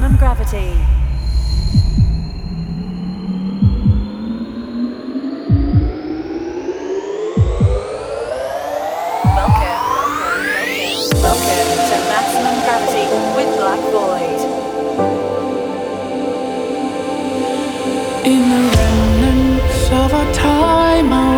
maximum gravity. Welcome, welcome, welcome, to Maximum Gravity with Black Void. In the remnants of our time,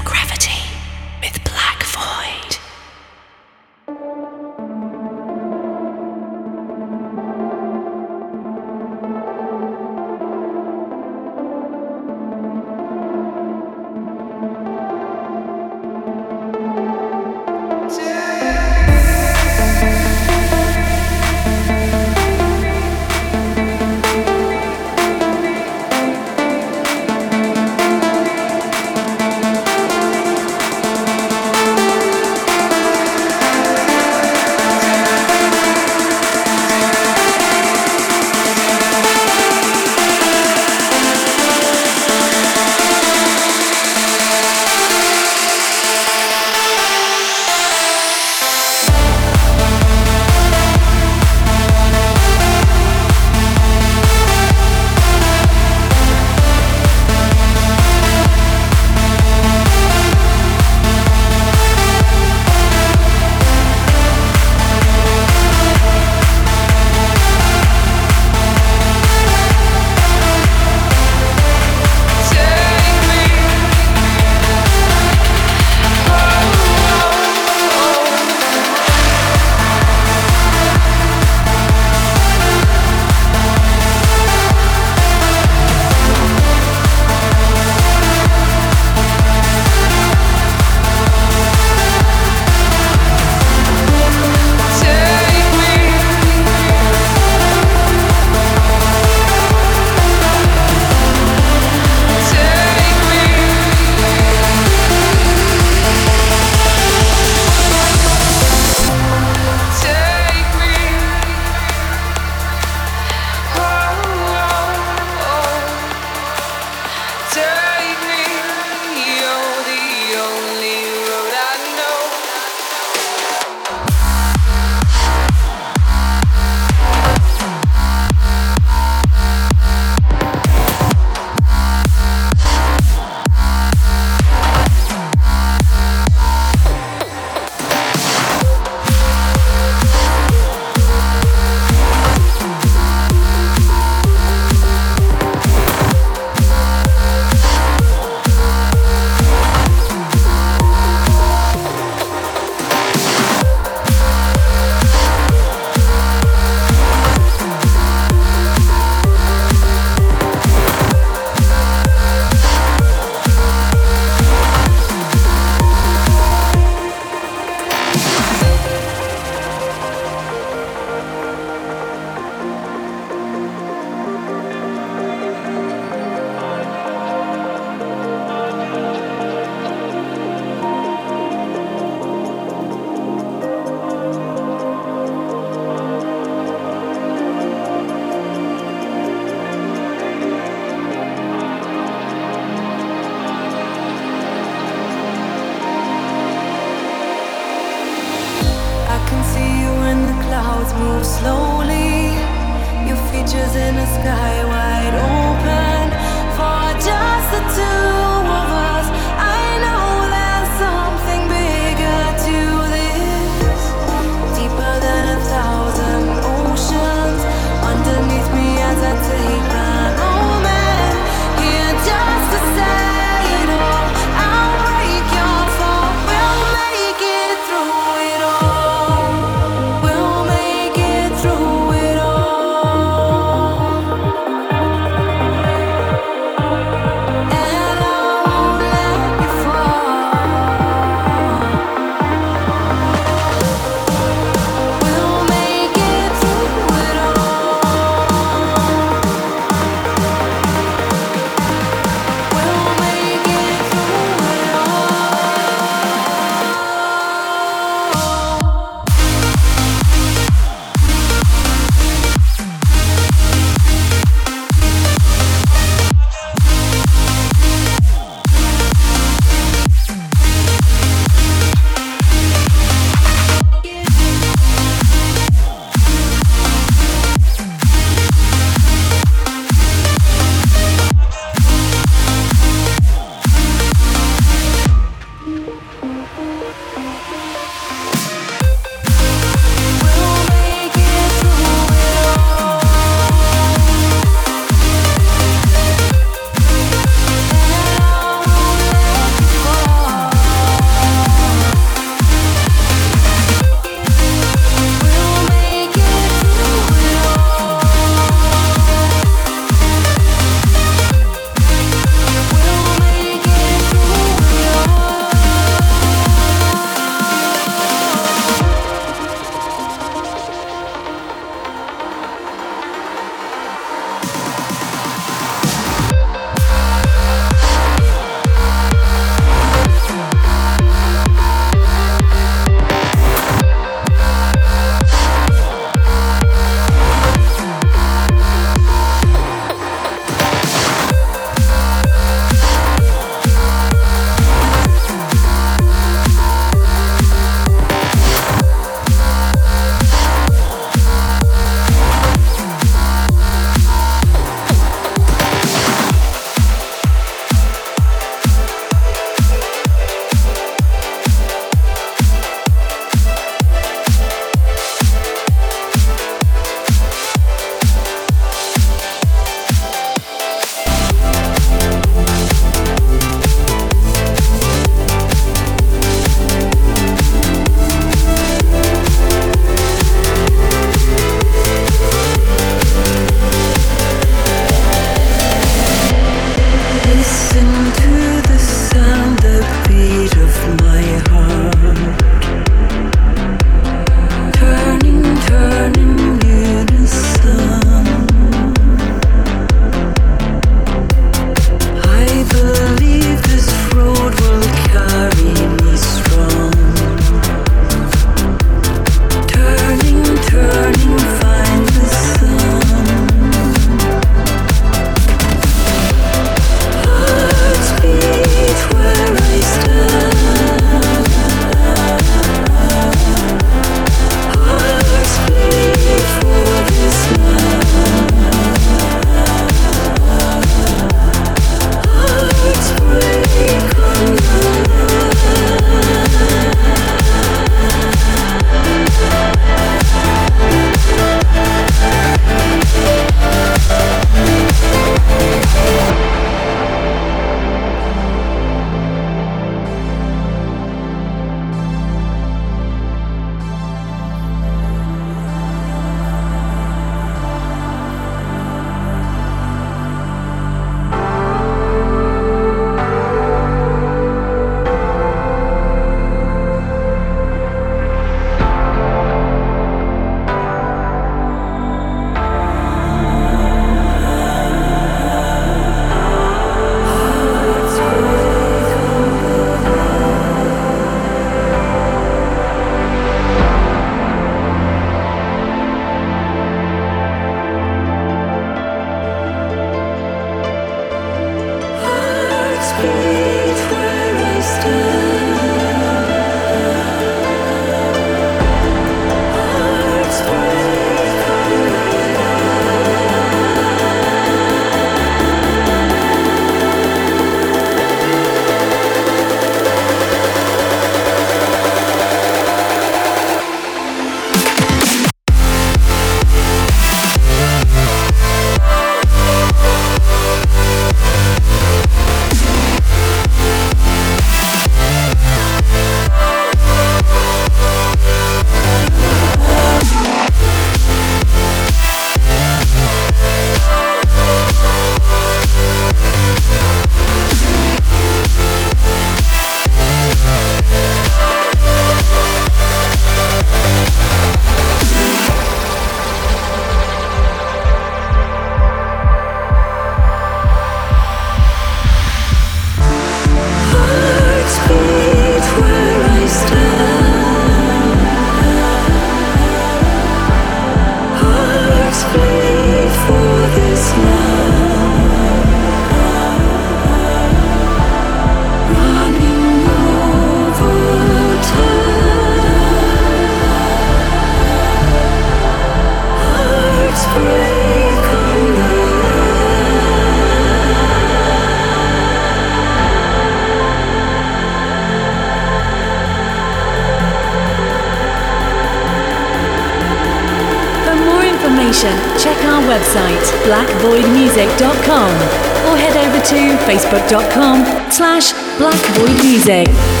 or head over to facebook.com slash blackvoidmusic.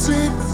Sweet.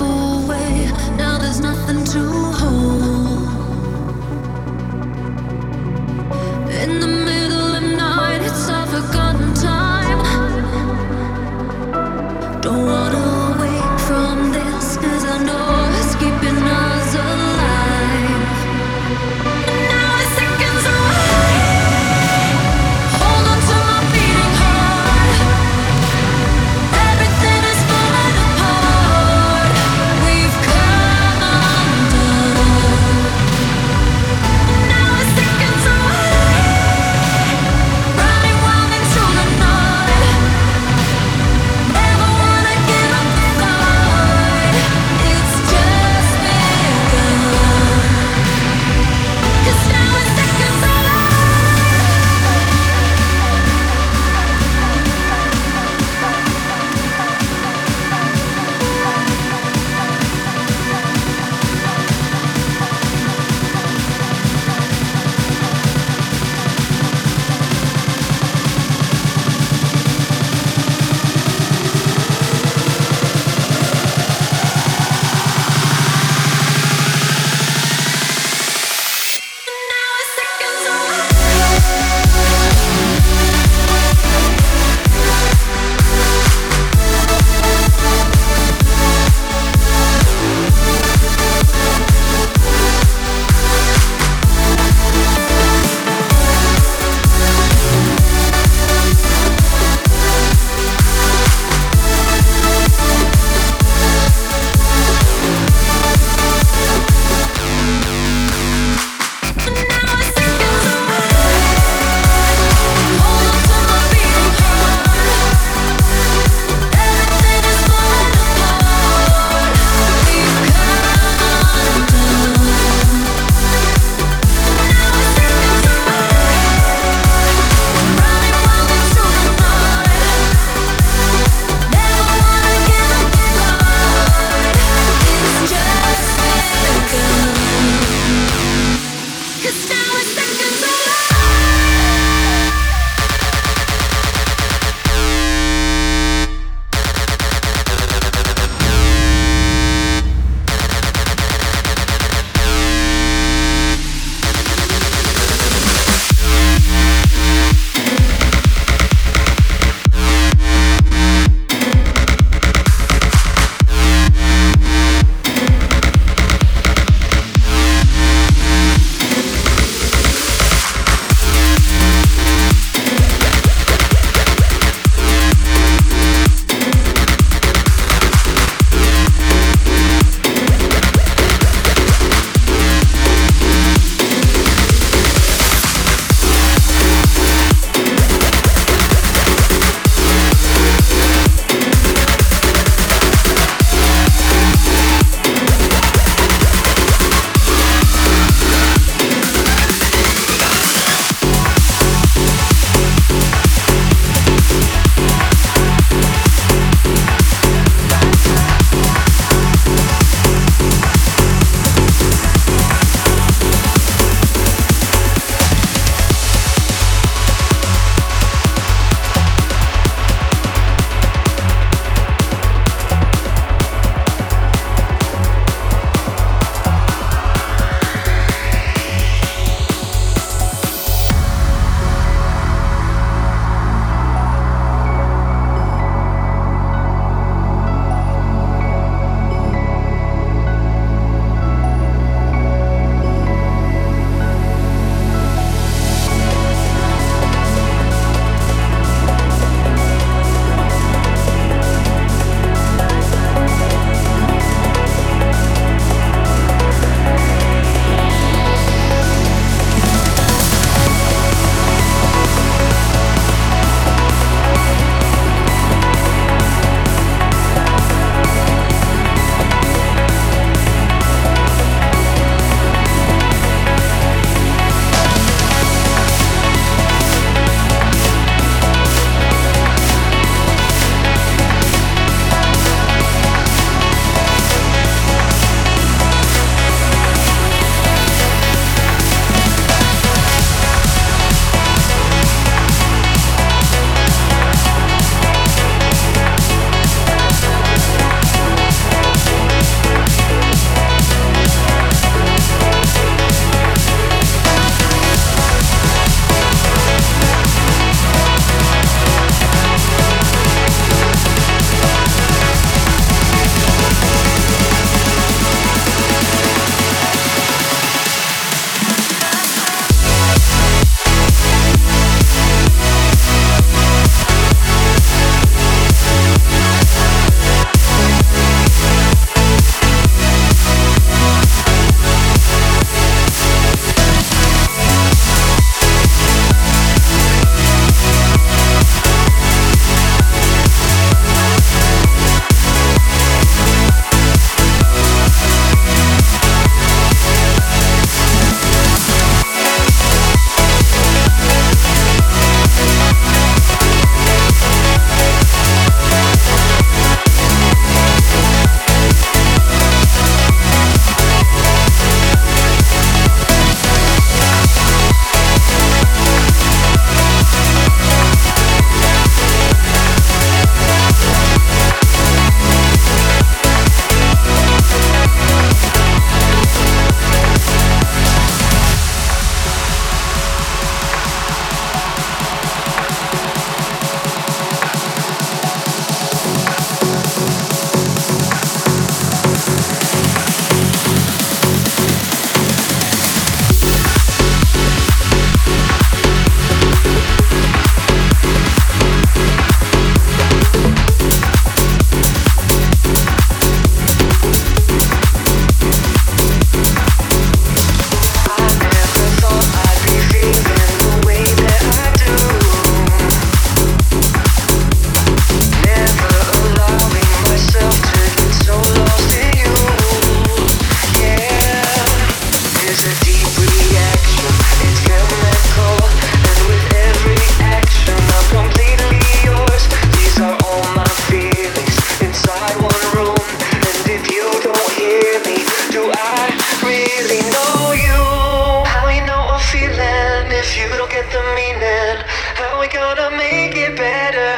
the meaning? How we gonna make it better?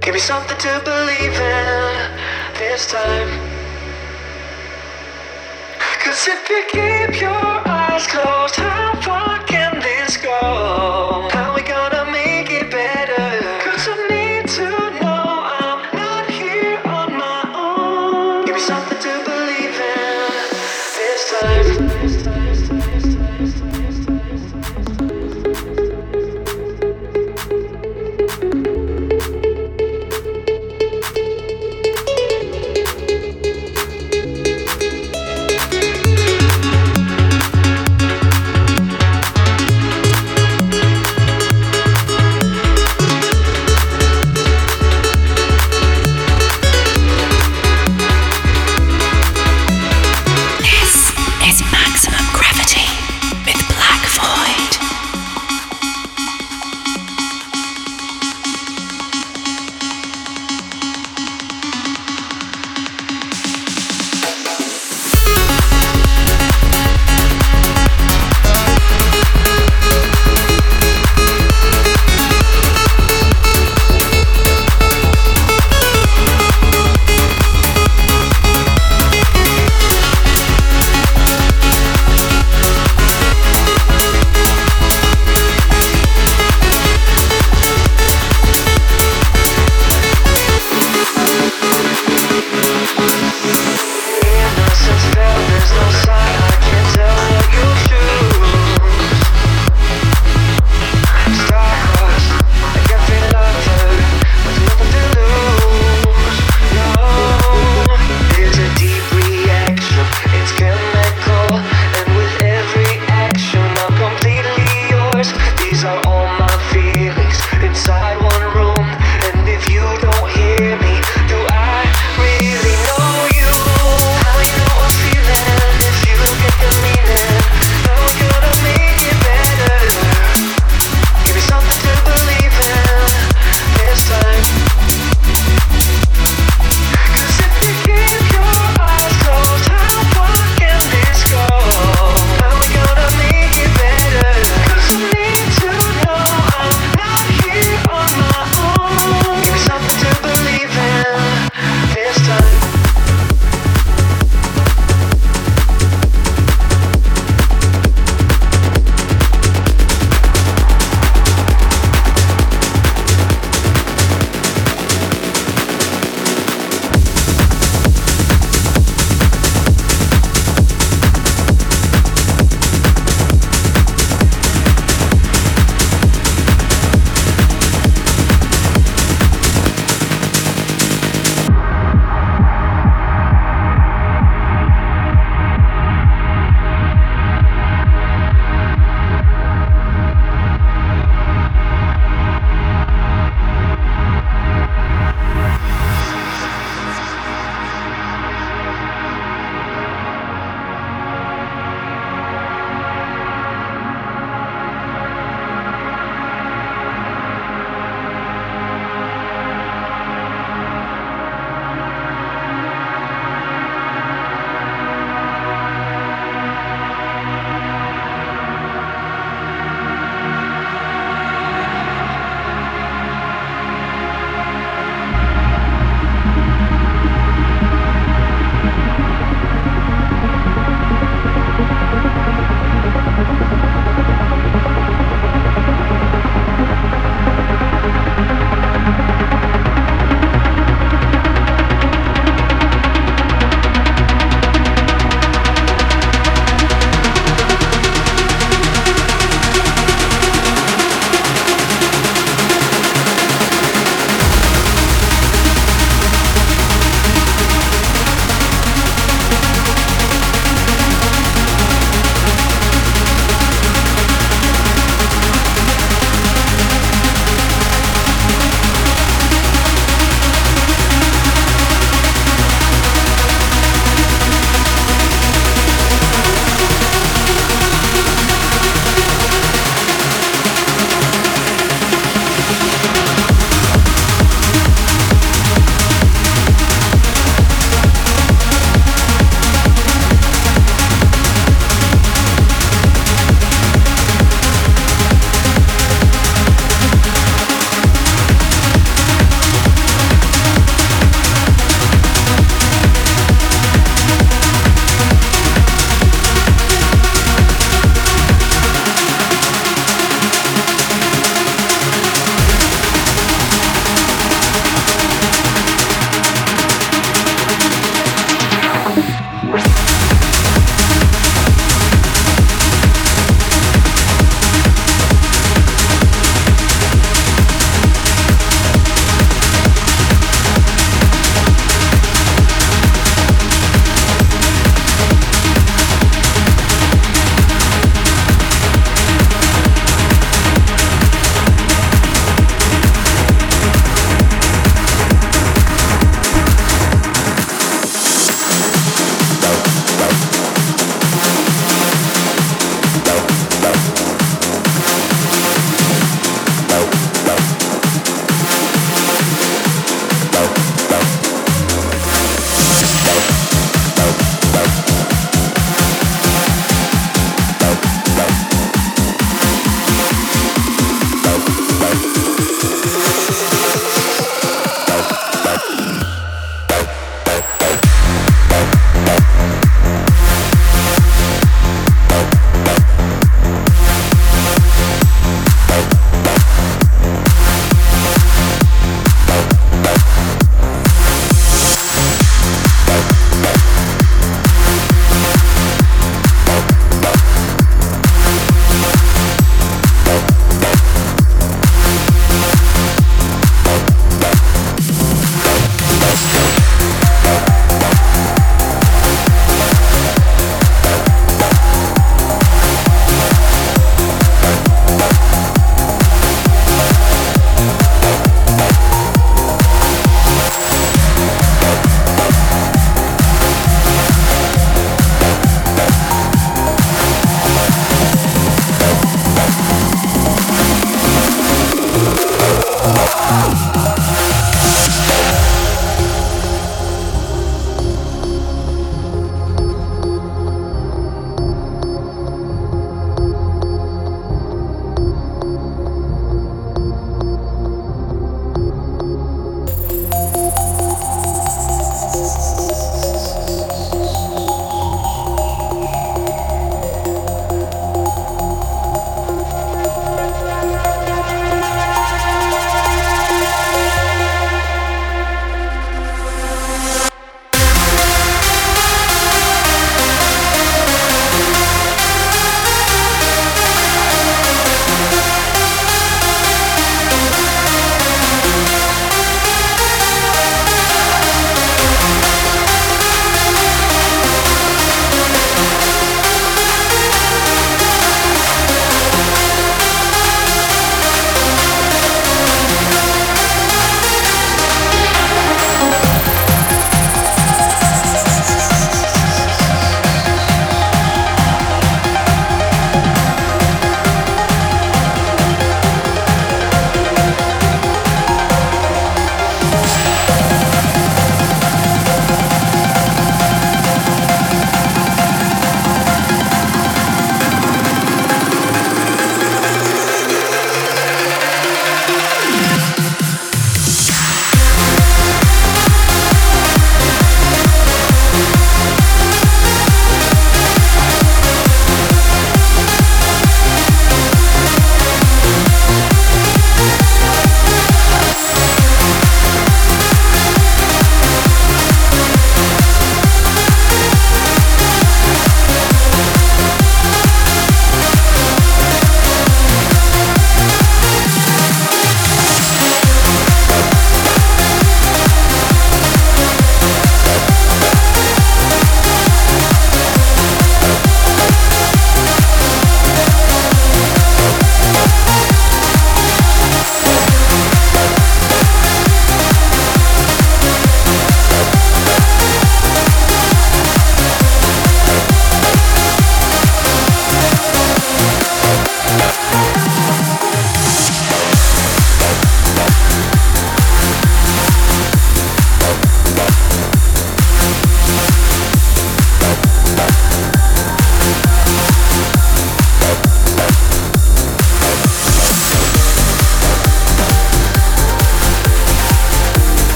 Give me something to believe in this time. Cause if you keep your eyes closed,